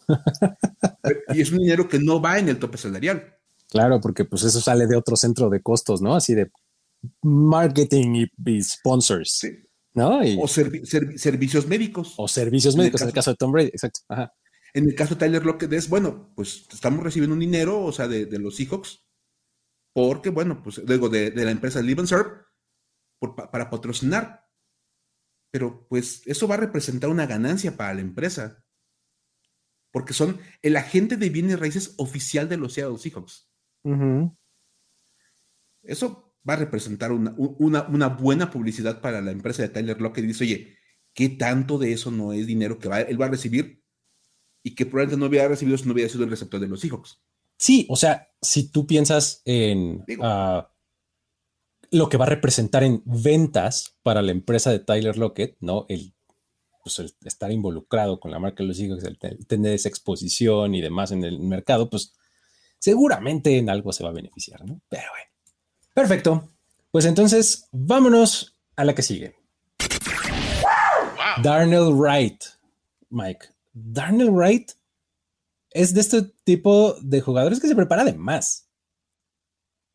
[LAUGHS] y es un dinero que no va en el tope salarial. Claro, porque pues eso sale de otro centro de costos, ¿no? Así de marketing y, sponsors. ¿no? o servicios médicos. O servicios médicos, en el caso de Tom Brady, exacto. En el caso de Tyler Lockett es, bueno, pues estamos recibiendo un dinero, o sea, de, los Seahawks, porque, bueno, pues luego de, la empresa Live and Serve, para patrocinar. Pero pues eso va a representar una ganancia para la empresa porque son el agente de bienes raíces oficial de los Seattle Seahawks. Eso va a representar una, buena publicidad para la empresa de Tyler Lockett. Dice, oye, ¿qué tanto de eso no es dinero que va, él va a recibir y que probablemente no hubiera recibido si no hubiera sido el receptor de los Seahawks? Sí, o sea, si tú piensas en ah, lo que va a representar en ventas para la empresa de Tyler Lockett, ¿no? El pues, el estar involucrado con la marca de los hijos, el tener esa exposición y demás en el mercado, pues seguramente en algo se va a beneficiar, ¿no? Pero bueno. Perfecto. Pues entonces, vámonos a la que sigue. Darnell Wright, Mike. Darnell Wright es de este tipo de jugadores que se prepara de más.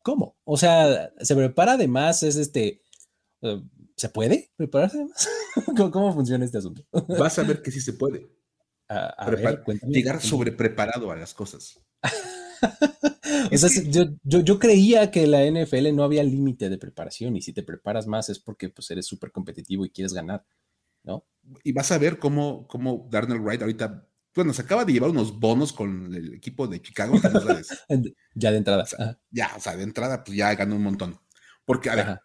¿Cómo? O sea, se prepara de más, es este, eh, ¿Se puede prepararse más? [LAUGHS] ¿Cómo, funciona este asunto? [LAUGHS] Vas a ver que sí se puede. A, llegar sobre preparado a las cosas. [LAUGHS] yo, creía que la NFL no había límite de preparación y si te preparas más es porque pues, eres súper competitivo y quieres ganar, ¿no? Y vas a ver cómo, cómo Darnell Wright ahorita, bueno, se acaba de llevar unos bonos con el equipo de Chicago. [LAUGHS] ya de entrada. Ya, o sea, de entrada pues ya ganó un montón. Porque, a ver,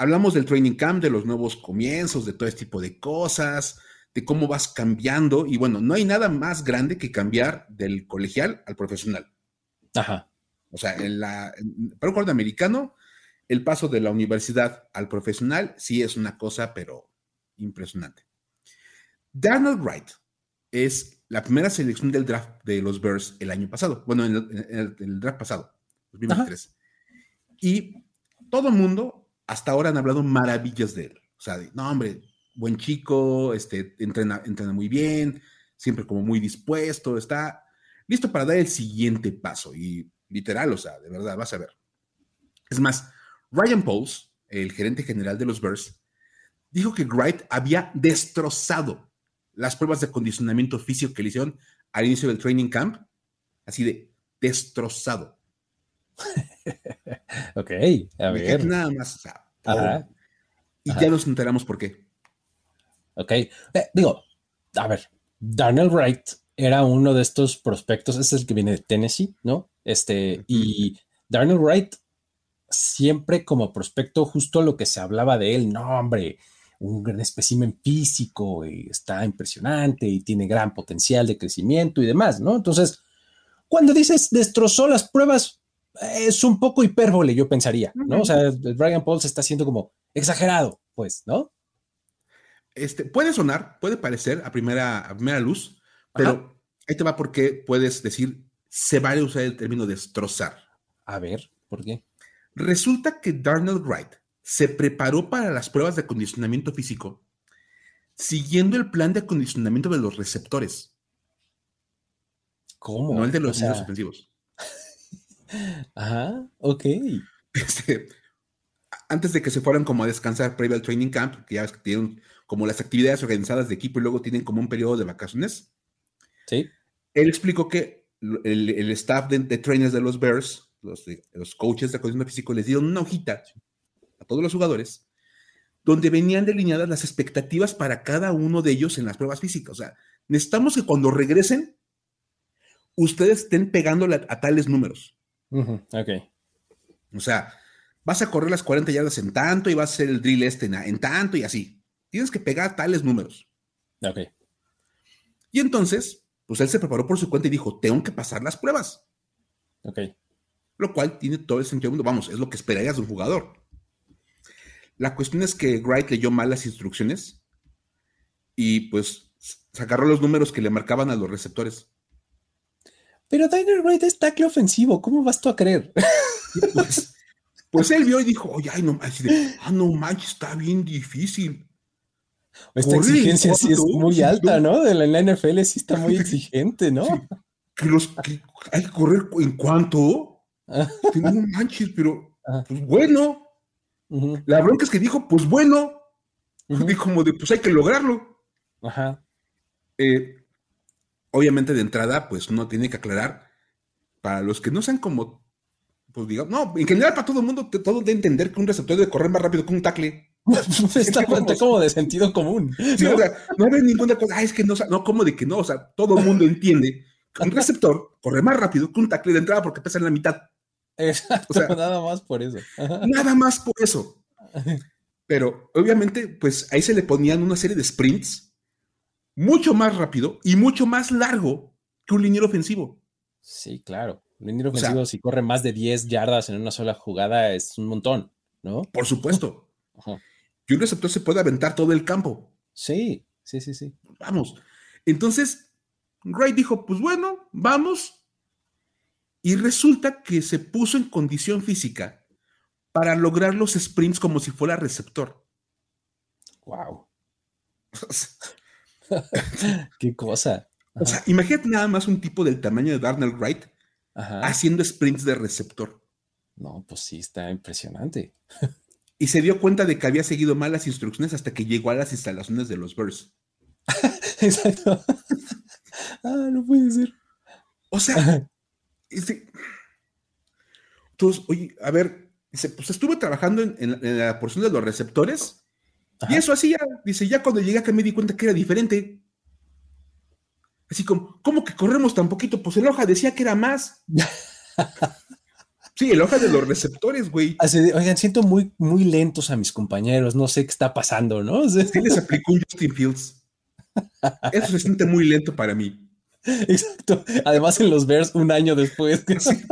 Hablamos del training camp, de los nuevos comienzos, de todo este tipo de cosas, de cómo vas cambiando. Y bueno, no hay nada más grande que cambiar del colegial al profesional. Ajá. O sea, en la, para un jugador americano, el paso de la universidad al profesional sí es una cosa, pero impresionante. Donald Wright es la primera selección del draft de los Bears el año pasado. Bueno, en el, draft pasado, 2023. Y todo el mundo hasta ahora han hablado maravillas de él. O sea, no, hombre, buen chico, este, entrena, entrena muy bien, siempre como muy dispuesto, está listo para dar el siguiente paso. Y literal, o sea, de verdad, vas a ver. Es más, Ryan Pauls, el gerente general de los Bears, dijo que Wright había destrozado las pruebas de condicionamiento físico que le hicieron al inicio del training camp, así de destrozado. [LAUGHS] ok, a ver. Nada más. Y ya nos enteramos por qué. Ok, eh, digo, a ver, Darnell Wright era uno de estos prospectos, es el que viene de Tennessee, ¿no? Este, y Darnell Wright siempre como prospecto, justo lo que se hablaba de él, no, hombre, un gran espécimen físico, y está impresionante y tiene gran potencial de crecimiento y demás, ¿no? Entonces, cuando dices destrozó las pruebas, es un poco hipérbole, yo pensaría, ¿no? O sea, Brian Paul se está haciendo como exagerado, pues, ¿no? Este, puede sonar, puede parecer a primera, a primera luz, pero ahí te va porque puedes decir, se vale usar el término destrozar. A ver, ¿por qué? Resulta que Darnell Wright se preparó para las pruebas de acondicionamiento físico siguiendo el plan de acondicionamiento de los receptores. ¿Cómo? No el de los niños ofensivos. [LAUGHS] Ajá, ok. Este, antes de que se fueran como a descansar previo al training camp, que ya ves que tienen como las actividades organizadas de equipo y luego tienen como un periodo de vacaciones. Sí. Él explicó que el, staff de, trainers de los Bears, los, los coaches de acondicionamiento físico, les dieron una hojita a todos los jugadores donde venían delineadas las expectativas para cada uno de ellos en las pruebas físicas. O sea, necesitamos que cuando regresen, ustedes estén pegándole a, tales números. ok. O sea, vas a correr las 40 yardas en tanto y vas a hacer el drill este en, tanto y así. Tienes que pegar tales números. Ok. Y entonces, pues él se preparó por su cuenta y dijo, tengo que pasar las pruebas. Ok. Lo cual tiene todo el sentido del mundo. Vamos, es lo que esperarías de un jugador. La cuestión es que Wright leyó mal las instrucciones y pues se agarró los números que le marcaban a los receptores. Pero Tyler Wright es tackle ofensivo, ¿cómo vas tú a creer? Pues, pues él vio y dijo, oye, ay, no, ah, no manches, está bien difícil. Esta exigencia sí es muy alta, ¿no? De la, NFL sí está muy exigente, ¿no? Que los, hay que correr en cuánto. no manches, pero pues bueno. La bronca es que dijo, pues bueno, dijo como de, pues hay que lograrlo. Ajá. Eh, obviamente de entrada, pues uno tiene que aclarar, para los que no sean como, pues digamos, no, en general para todo el mundo, todo de entender que un receptor debe correr más rápido que un tackle. [LAUGHS] Está como de sentido común. ¿no? O sea, no hay ninguna cosa, es que no, no, como de que no, o sea, todo el mundo entiende que un receptor corre más rápido que un tackle de entrada porque pesa en la mitad. Exacto, nada más por eso. Nada más por eso. Pero obviamente, pues ahí se le ponían una serie de sprints mucho más rápido y mucho más largo que un liniero ofensivo. Sí, claro. Un liniero ofensivo, si corre más de 10 yardas en una sola jugada, es un montón, ¿no? Por supuesto. Y un receptor se puede aventar todo el campo. Sí, sí, sí, sí. Vamos. Entonces, Wright dijo: Pues bueno, vamos, y resulta que se puso en condición física para lograr los sprints como si fuera receptor. Wow. [LAUGHS] Qué cosa. O sea, imagínate nada más un tipo del tamaño de Darnell Wright haciendo sprints de receptor. No, pues sí, está impresionante. y se dio cuenta de que había seguido mal las instrucciones hasta que llegó a las instalaciones de los Bears. [LAUGHS] Exacto. [LAUGHS] ah, no puede ser. O sea, Dice, entonces, oye, a ver, dice, pues estuve trabajando en, la porción de los receptores y eso ya, dice, ya cuando llegué acá me di cuenta que era diferente. Así como, ¿cómo que corremos tan poquito? Pues el hoja decía que era más. [LAUGHS] sí, el hoja de los receptores, güey. oigan, siento muy, muy lentos a mis compañeros, no sé qué está pasando, ¿no? [LAUGHS] Sí les aplicó un Justin Fields. Eso se siente muy lento para mí. [LAUGHS] Exacto. Además, en los Bears, un año después. [LAUGHS] Esto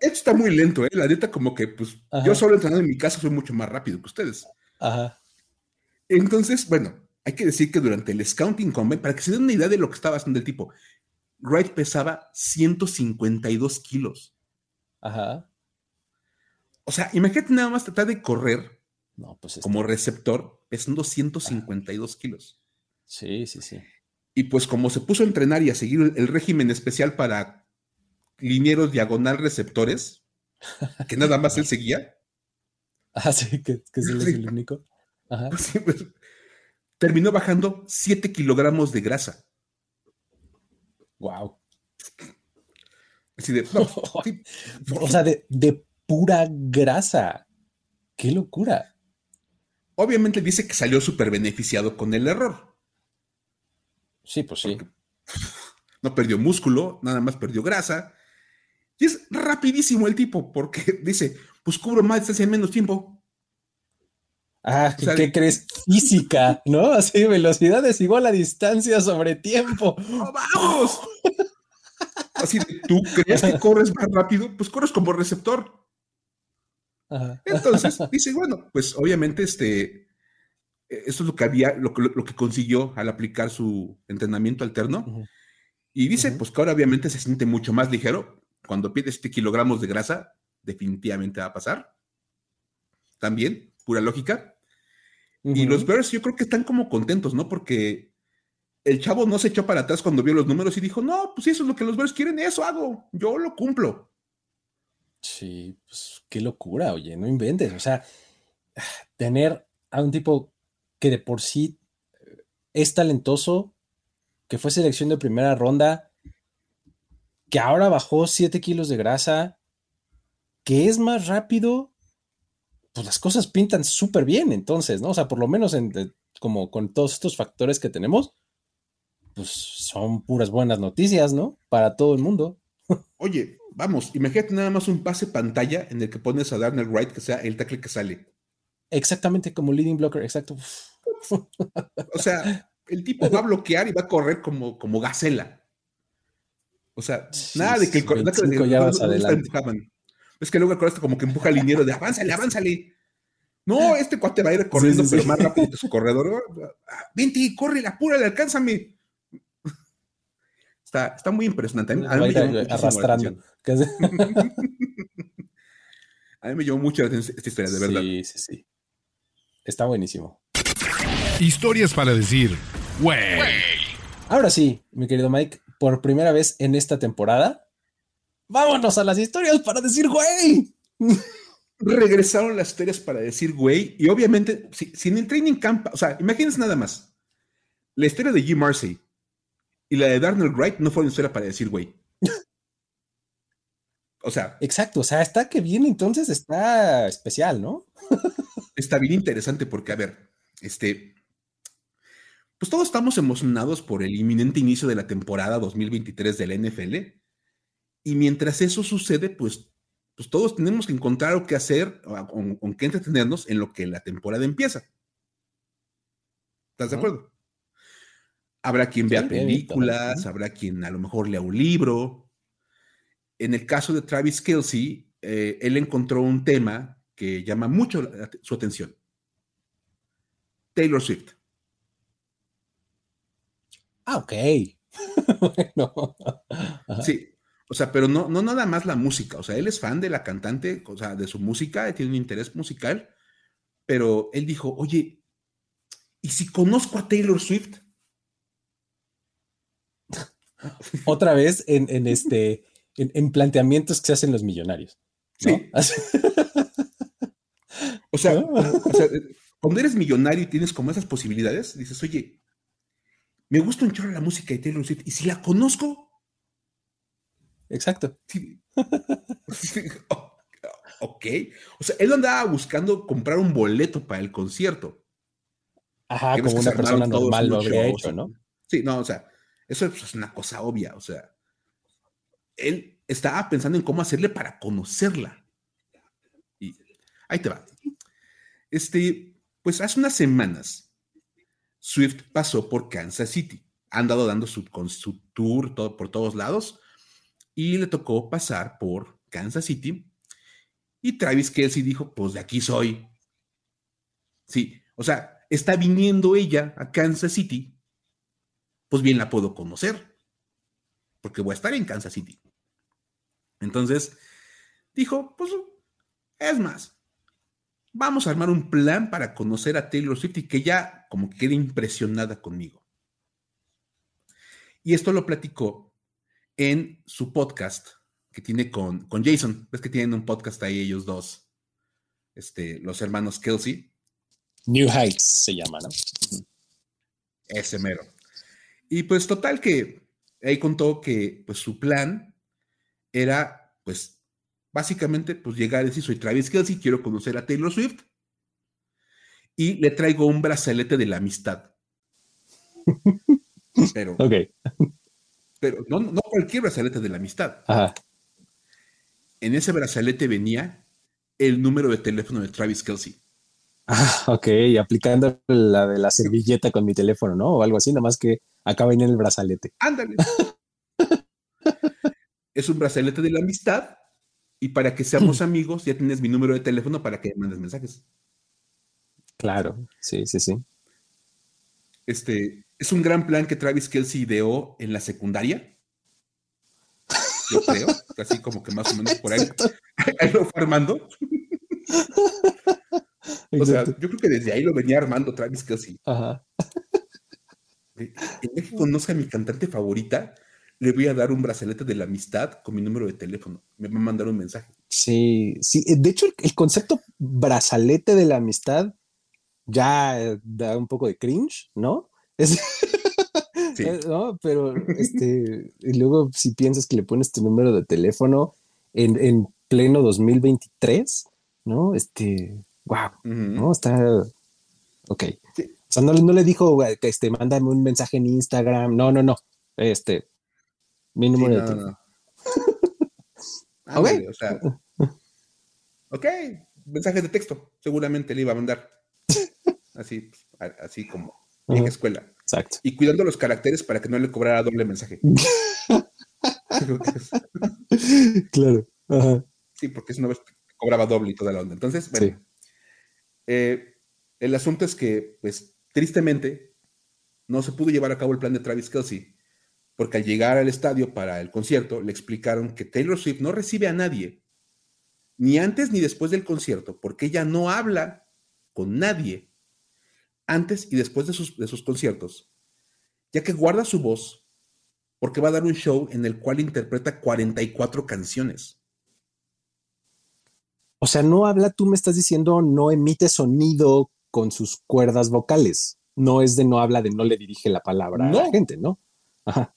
está muy lento, ¿eh? La neta, como que, pues, yo solo entrenando en mi casa soy mucho más rápido que ustedes. Ajá. Entonces, bueno, hay que decir que durante el Scouting Combine, para que se den una idea de lo que estaba haciendo el tipo, Wright pesaba 152 kilos. Ajá. O sea, imagínate nada más tratar de correr no, pues como receptor pesando 152 kilos. Sí, sí, sí. Y pues como se puso a entrenar y a seguir el régimen especial para linieros diagonal receptores, que nada más él seguía, [LAUGHS] Ah, sí, que, que sí, es el [LAUGHS] único. Ajá. Pues, terminó bajando 7 kilogramos de grasa. Wow. Así de, [LAUGHS] o sea, de, de, pura grasa. ¡Qué locura! Obviamente dice que salió súper beneficiado con el error. Sí, pues sí. [LAUGHS] no perdió músculo, nada más perdió grasa. Y es rapidísimo el tipo, porque [LAUGHS] dice, pues cubro más distancia en menos tiempo. Ah, ¿qué crees? Física, ¿no? [LAUGHS] Así, velocidad es igual a distancia sobre tiempo. vamos! Así, ¿tú crees que corres más rápido? Pues corres como receptor. Entonces, dice, bueno, pues obviamente este, eso es lo que había, lo, que consiguió al aplicar su entrenamiento alterno. Y dice, pues que ahora obviamente se siente mucho más ligero. Cuando pide este kilogramos de grasa, definitivamente va a pasar. También, pura lógica. Y los Bears yo creo que están como contentos, ¿no? Porque el chavo no se echó para atrás cuando vio los números y dijo, no, pues eso es lo que los Bears quieren, eso hago, yo lo cumplo. Sí, pues qué locura, oye, no inventes. O sea, tener a un tipo que de por sí es talentoso, que fue selección de primera ronda, que ahora bajó 7 kilos de grasa, que es más rápido, pues las cosas pintan súper bien entonces, ¿no? O sea, por lo menos en, como con todos estos factores que tenemos, pues son puras buenas noticias, ¿no? Para todo el mundo. Oye, vamos, imagínate nada más un pase pantalla en el que pones a Darnell Wright que sea el tackle que sale. Exactamente como leading blocker, exacto. O sea, el tipo va a bloquear y va a correr como, como gacela. O sea, nada de que el corredor Es que luego el como que empuja al liniero de avánzale, avánzale. No, este cuate va a ir corriendo, pero más rápido que su corredor. Vente, corre, apúrale, alcánzame. Está, está muy impresionante. A mí, me arrastrando. [LAUGHS] a mí me llamó mucho la atención esta historia, de verdad. Sí, sí, sí. Está buenísimo. Historias para decir, güey. Ahora sí, mi querido Mike, por primera vez en esta temporada, vámonos a las historias para decir, güey. [LAUGHS] Regresaron las historias para decir, güey, y obviamente, si, en el training camp, o sea, imagínense nada más, la historia de Jim Marcy y la de Darnell Wright no fueron historia para decir, güey. [LAUGHS] O sea. Exacto, o sea, está que bien, entonces está especial, ¿no? Está bien interesante porque, a ver, este, pues todos estamos emocionados por el inminente inicio de la temporada 2023 de la NFL. Y mientras eso sucede, pues, pues todos tenemos que encontrar algo que hacer, con, qué entretenernos en lo que la temporada empieza. ¿Estás de acuerdo? Habrá quien vea películas, habrá quien a lo mejor lea un libro. En el caso de Travis Kelsey, eh, él encontró un tema que llama mucho su atención. Taylor Swift. Ah, ok. [LAUGHS] bueno. Sí, o sea, pero no, no nada más la música, o sea, él es fan de la cantante, o sea, de su música, tiene un interés musical, pero él dijo, oye, ¿y si conozco a Taylor Swift? [LAUGHS] Otra vez en, este, en, planteamientos que se hacen los millonarios. Sí. [LAUGHS] o sea, o sea, cuando eres millonario y tienes como esas posibilidades, dices, oye, me gusta un chorro la música de Taylor Swift y si la conozco. Exacto. [LAUGHS] ok. O sea, él andaba buscando comprar un boleto para el concierto. Ajá, como una persona normal lo habría hecho, ¿no? Sí, no, o sea, eso es una cosa obvia. O sea, él estaba pensando en cómo hacerle para conocerla. Y ahí te va. Este, pues hace unas semanas Swift pasó por Kansas City. Ha andado dando su tour por todos lados y le tocó pasar por Kansas City. Y Travis Kelsey dijo, pues de aquí soy. Sí, o sea, está viniendo ella a Kansas City, pues bien la puedo conocer, porque voy a estar en Kansas City. Entonces, dijo, pues, es más, vamos a armar un plan para conocer a Taylor Swift y que ya como que quede impresionada conmigo. Y esto lo platicó en su podcast que tiene con, con Jason. Ves que tienen un podcast ahí ellos dos. este, los hermanos Kelsey. New Heights se llama, ¿no? Ese mero. Y pues total que ahí contó que pues su plan era pues básicamente pues llegar y decir soy Travis Kelsey, quiero conocer a Taylor Swift y le traigo un brazalete de la amistad. [LAUGHS] Pero, Ok. pero no, no cualquier brazalete de la amistad. Ajá. En ese brazalete venía el número de teléfono de Travis Kelsey. Ah, ok, aplicando la de la servilleta con mi teléfono, ¿no? O algo así, nada más que acá viene el brazalete. Ándale. [LAUGHS] es un brazalete de la amistad y para que seamos [CLEARS THROAT] amigos ya tienes mi número de teléfono para que me mandes mensajes. Claro, sí, sí, sí. Este, es un gran plan que Travis Kelsey ideó en la secundaria. Yo creo, [LAUGHS] casi como que más o menos por ahí, [LAUGHS] ahí lo fue armando. O sea, yo creo que desde ahí lo venía armando Travis Kelsey. Ajá. El día que conozca a mi cantante favorita, le voy a dar un brazalete de la amistad con mi número de teléfono. Me va a mandar un mensaje. Sí, sí. De hecho, el, el concepto brazalete de la amistad ya eh, da un poco de cringe, ¿no? Es- [LAUGHS] Sí. Eh, ¿no? Pero este, y luego si piensas que le pones tu número de teléfono en, en pleno 2023, ¿no? Este, wow. ¿no? Está, ok. Sí. O sea, no, no le dijo, este, mándame un mensaje en Instagram, no, no, no, este, mi Sí, de no, no. [LAUGHS] Ándale, o sea. Ok, mensaje de texto. Seguramente le iba a mandar. Así, pues, así como en escuela. Exacto. Y cuidando los caracteres para que no le cobrara doble mensaje. [LAUGHS] Claro. Ajá. Sí, porque si no te cobraba doble y toda la onda. Entonces, bueno. eh, el asunto es que, pues, tristemente, no se pudo llevar a cabo el plan de Travis Kelsey, porque al llegar al estadio para el concierto, le explicaron que Taylor Swift no recibe a nadie, ni antes ni después del concierto, porque ella no habla con nadie antes y después de sus, de sus conciertos, ya que guarda su voz porque va a dar un show en el cual interpreta 44 canciones. O sea, no habla, tú me estás diciendo, no emite sonido con sus cuerdas vocales. No es de no habla, de no le dirige la palabra a la gente, ¿no? Ajá.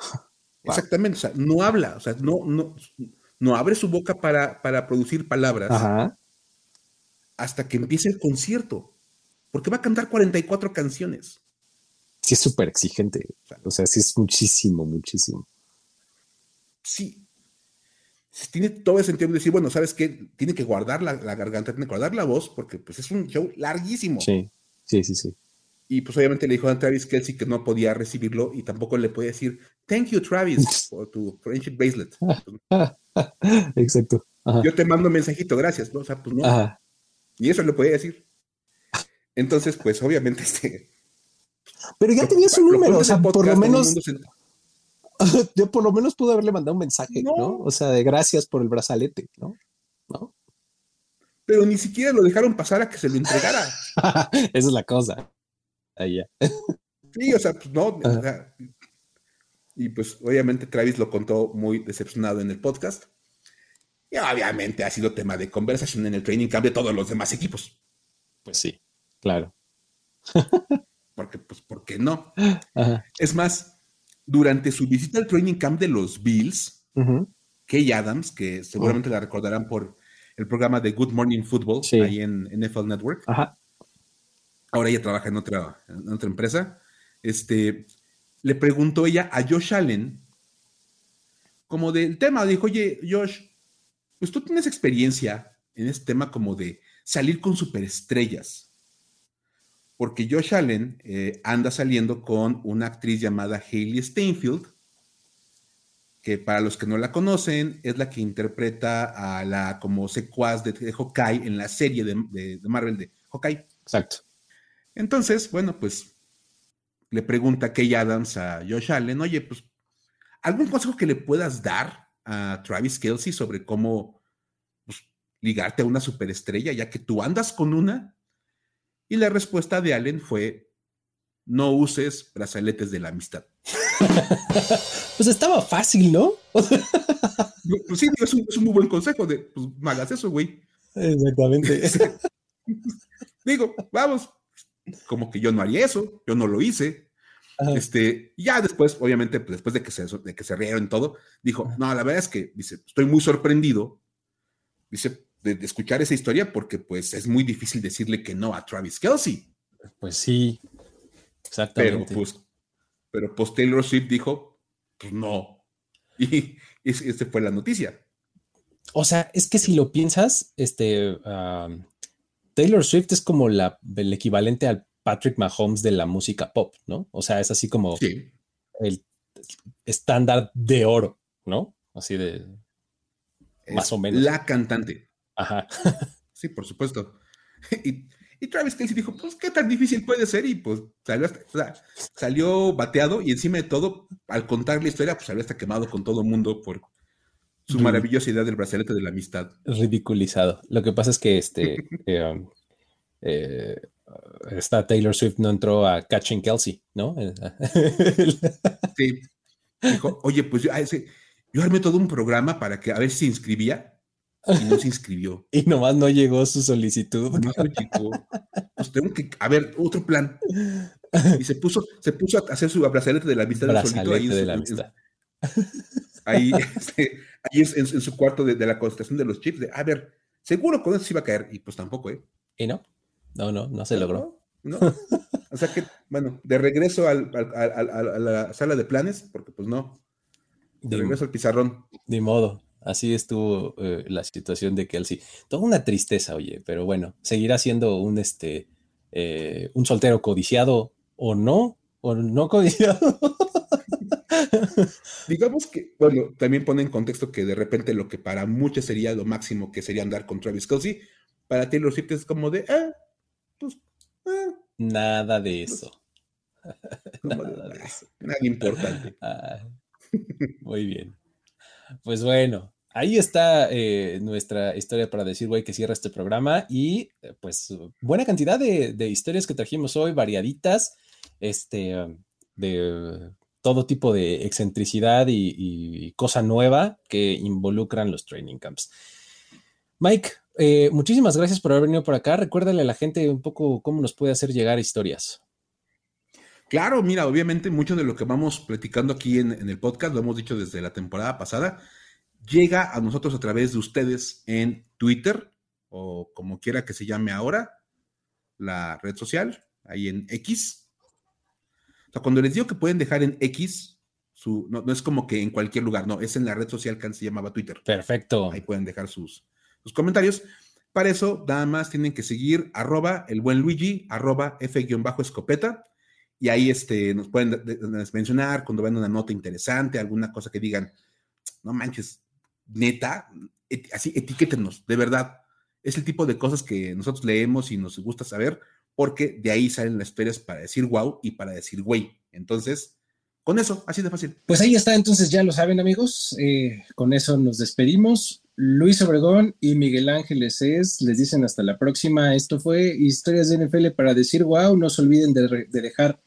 [LAUGHS] Exactamente, o sea, no habla, o sea, no, no, no abre su boca para, para producir palabras Ajá. hasta que empiece el concierto, porque va a cantar 44 canciones. Sí, es súper exigente. O sea, sí es muchísimo, muchísimo. Sí. Tiene todo el sentido de decir, bueno, ¿sabes qué? Tiene que guardar la, la garganta, tiene que guardar la voz, porque pues es un show larguísimo. Sí, sí, sí, sí. Y pues obviamente le dijo a Travis Kelsey que no podía recibirlo y tampoco le podía decir, thank you Travis, [LAUGHS] por tu friendship bracelet. [LAUGHS] Exacto. Ajá. Yo te mando un mensajito, gracias, ¿no? O sea, pues no. Ajá. Y eso le podía decir. Entonces, pues obviamente [LAUGHS] este... Pero ya lo- tenía su lo número, o sea, por lo menos, se- yo por lo menos pude haberle mandado un mensaje, ¿no? No. O sea, de gracias por el brazalete, ¿no? ¿No? Pero ni siquiera lo dejaron pasar a que se lo entregara. Esa es la cosa. Ahí ya. Sí, o sea, pues no. o sea, y pues obviamente Travis lo contó muy decepcionado en el podcast. Y obviamente ha sido tema de conversación en el training camp de todos los demás equipos. Pues sí, claro. Porque, pues, ¿por qué no? Ajá. Es más, durante su visita al training camp de los Bills. Kay Adams, que seguramente la recordarán por el programa de Good Morning Football, Sí. ahí en NFL Network. Ajá. ahora ella trabaja en otra, en otra empresa, este, le preguntó ella a Josh Allen, como del tema, dijo, oye, Josh, pues tú tienes experiencia en este tema como de salir con superestrellas, porque Josh Allen eh, anda saliendo con una actriz llamada Hailey Steinfeld, que para los que no la conocen, es la que interpreta a la como secuaz de, de Hawkeye en la serie de, de- de Marvel de Hawkeye. Exacto. Entonces, bueno, pues le pregunta Kay Adams a Josh Allen, oye, pues, ¿algún consejo que le puedas dar a Travis Kelsey sobre cómo pues, ligarte a una superestrella, ya que tú andas con una? Y la respuesta de Allen fue, no uses brazaletes de la amistad. [LAUGHS] Pues estaba fácil, ¿no? [LAUGHS] Pues sí, es un, es un muy buen consejo de, pues, no hagas eso, güey. Exactamente. [LAUGHS] Digo, vamos, como que yo no haría eso, yo no lo hice. Este, ya después, obviamente, pues, después de que, se, de que se rieron todo, dijo, no, la verdad es que, dice, estoy muy sorprendido, dice, de, escuchar esa historia porque pues es muy difícil decirle que no a Travis Kelsey. Pues sí, exactamente. Pero pues, pero pues Taylor Swift dijo, pues no. [LAUGHS] Y, esa fue la noticia. O sea, es que si lo piensas, este, Taylor Swift es como la, el equivalente al Patrick Mahomes de la música pop, ¿no? O sea, es así como el estándar de oro, ¿no? Así de más o menos. La cantante. Ajá. [LAUGHS] sí, por supuesto. [LAUGHS] Y, Travis Kelsey dijo, pues, ¿qué tan difícil puede ser? Y pues salió, salió bateado y encima de todo, al contar la historia, pues salió hasta quemado con todo el mundo por su maravillosa idea del brazalete de la amistad. Ridiculizado. Lo que pasa es que este... [LAUGHS] eh, um, eh esta Taylor Swift no entró a Catching Kelsey, ¿no? [LAUGHS] sí. Dijo, oye, pues yo, yo armé todo un programa para que a ver si se inscribía y no se inscribió. [LAUGHS] y nomás no llegó su solicitud. No, pues tengo que, a ver, otro plan. Y se puso, se puso a hacer su brazalete de la amistad solito ahí, de la amistad. Ahí, este, ahí en, su cuarto de, la concentración de los chips, de, a ver, seguro con eso se iba a caer, y pues tampoco, ¿eh? Y no, no, no, no se logró. No, O sea que, bueno, de regreso al, a la sala de planes, porque pues no. De, regreso al pizarrón. Ni modo. Así estuvo eh, la situación de Kelsey. Toda una tristeza, oye, pero bueno, seguirá siendo un este eh, un soltero codiciado o no, o no codiciado. [LAUGHS] Digamos que, bueno, también pone en contexto que de repente lo que para muchos sería lo máximo que sería andar con Travis Kelsey, para Taylor Swift es como de, ah, pues, ah, Nada de pues, eso. [LAUGHS] [LAUGHS] Nada de, eso. Nada importante. muy bien. Pues bueno, ahí está eh, nuestra historia para decir, güey, que cierra este programa y eh, pues buena cantidad de, historias que trajimos hoy, variaditas, este, de todo tipo de excentricidad y, cosa nueva que involucran los training camps. Mike, eh, muchísimas gracias por haber venido por acá. Recuérdale a la gente un poco cómo nos puede hacer llegar historias. Claro, mira, obviamente mucho de lo que vamos platicando aquí en, el podcast, lo hemos dicho desde la temporada pasada, llega a nosotros a través de ustedes en Twitter o como quiera que se llame ahora, la red social, ahí en X. O sea, cuando les digo que pueden dejar en X, su, no, es como que en cualquier lugar, no, es en la red social que se llamaba Twitter. Perfecto. Ahí pueden dejar sus, sus comentarios. Para eso, nada más tienen que seguir arroba el buen Luigi, arroba F-escopeta y ahí este, nos pueden mencionar cuando ven una nota interesante, alguna cosa que digan, no manches, neta, así etiquétenos, de verdad. Es el tipo de cosas que nosotros leemos y nos gusta saber, porque de ahí salen las historias para decir wow y para decir güey. Entonces, con eso, así de fácil. Pues ahí está, entonces ya lo saben, amigos. Eh, con eso nos despedimos. Luis Obregón y Miguel Ángeles es, les dicen hasta la próxima. Esto fue Historias de NFL para decir wow. No se olviden de dejar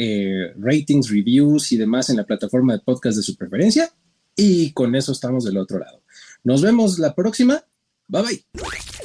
eh, ratings, reviews y demás en la plataforma de podcast de su preferencia. Y con eso estamos del otro lado. Nos vemos la próxima. Bye bye.